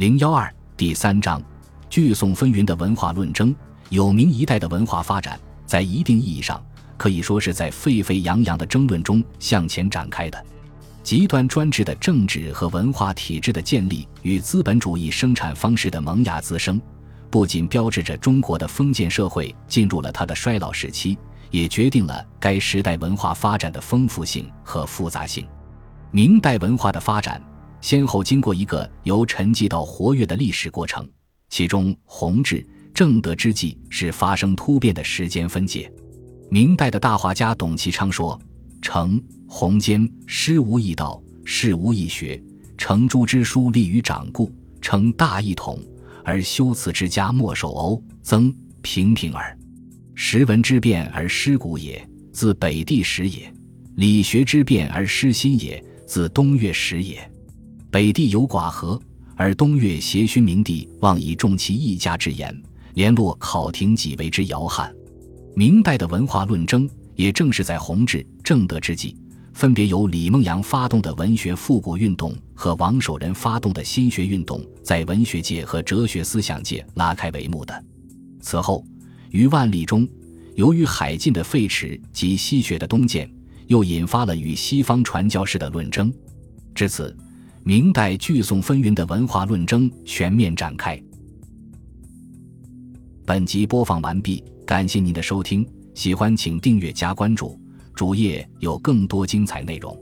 零幺二第三章，聚宋纷纭的文化论争。有明一代的文化发展，在一定意义上可以说是在沸沸扬扬的争论中向前展开的。极端专制的政治和文化体制的建立与资本主义生产方式的萌芽滋生，不仅标志着中国的封建社会进入了它的衰老时期，也决定了该时代文化发展的丰富性和复杂性。明代文化的发展。先后经过一个由沉寂到活跃的历史过程，其中弘治、正德之际是发生突变的时间分界。明代的大画家董其昌说：“成弘坚师无异道，事无异学，成诸之书立于掌故，成大一统，而修辞之家莫守欧曾平平耳。时文之变而失古也，自北地始也；理学之变而失新也，自东岳始也。”北地有寡和，而东岳邪勋明帝妄以重其一家之言，联络考廷己为之摇撼。明代的文化论争，也正是在弘治、正德之际，分别由李梦阳发动的文学复古运动和王守仁发动的新学运动，在文学界和哲学思想界拉开帷幕的。此后，于万历中，由于海禁的废弛及西学的东渐，又引发了与西方传教士的论争。至此。明代聚宋纷纭的文化论争全面展开。本集播放完毕，感谢您的收听，喜欢请订阅加关注，主页有更多精彩内容。